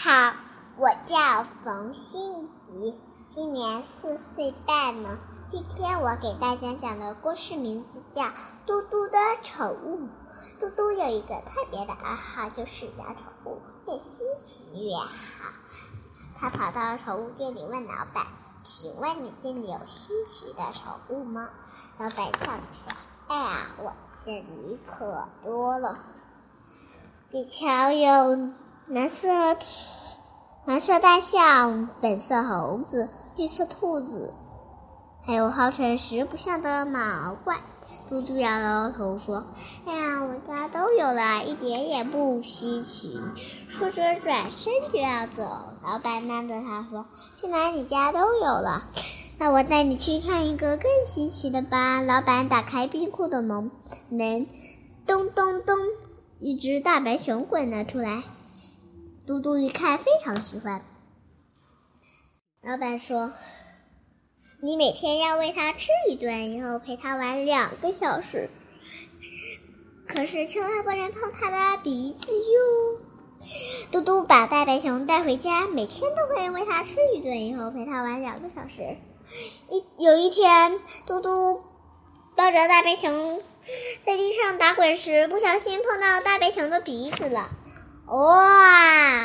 好，我叫冯欣怡，今年四岁半了。今天我给大家讲的故事名字叫《嘟嘟的宠物》。嘟嘟有一个特别的爱好，就是养宠物，越稀奇越好。他跑到宠物店里问老板：“请问你店里有稀奇的宠物吗？”老板笑着说：“哎呀，我店里可多了。你瞧，有……”蓝色蓝色大象，粉色猴子，绿色兔子，还有号称食不下的毛怪。嘟嘟摇摇头说：“哎呀，我家都有了，一点也不稀奇。”说着转身就要走。老板拉着他说：“既然你家都有了，那我带你去看一个更稀奇的吧。”老板打开冰库的门，门咚咚咚，一只大白熊滚了出来。嘟嘟一看，非常喜欢。老板说：“你每天要喂它吃一顿，以后陪它玩两个小时。可是千万不能碰它的鼻子哟。”嘟嘟把大白熊带回家，每天都会喂它吃一顿，以后陪它玩两个小时。一有一天，嘟嘟抱着大白熊在地上打滚时，不小心碰到大白熊的鼻子了。哇，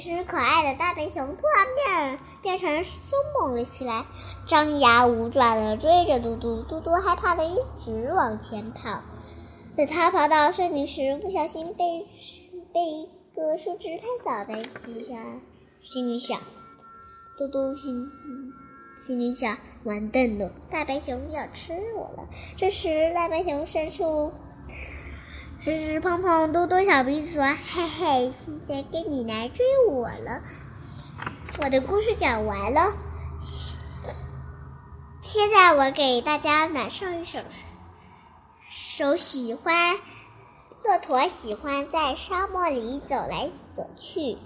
平时可爱的大白熊突然变变成凶猛了起来，张牙舞爪的追着嘟嘟。嘟嘟害怕的一直往前跑。等他跑到森林时，不小心被被一个树枝拍倒在地上，心里想：嘟嘟心心里想，完蛋了，大白熊要吃我了。这时，大白熊伸出。吱吱碰碰，嘟嘟小鼻子说：“嘿嘿，现在该你来追我了。”我的故事讲完了，现在我给大家来唱一首首喜欢。骆驼喜欢在沙漠里走来走去，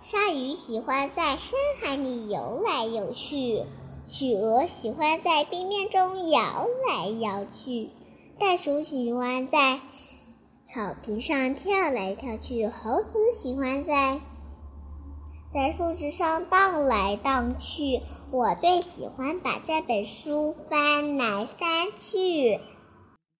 鲨鱼喜欢在深海里游来游去，企鹅喜欢在冰面中摇来摇去，袋鼠喜欢在。草坪上跳来跳去，猴子喜欢在在树枝上荡来荡去。我最喜欢把这本书翻来翻去。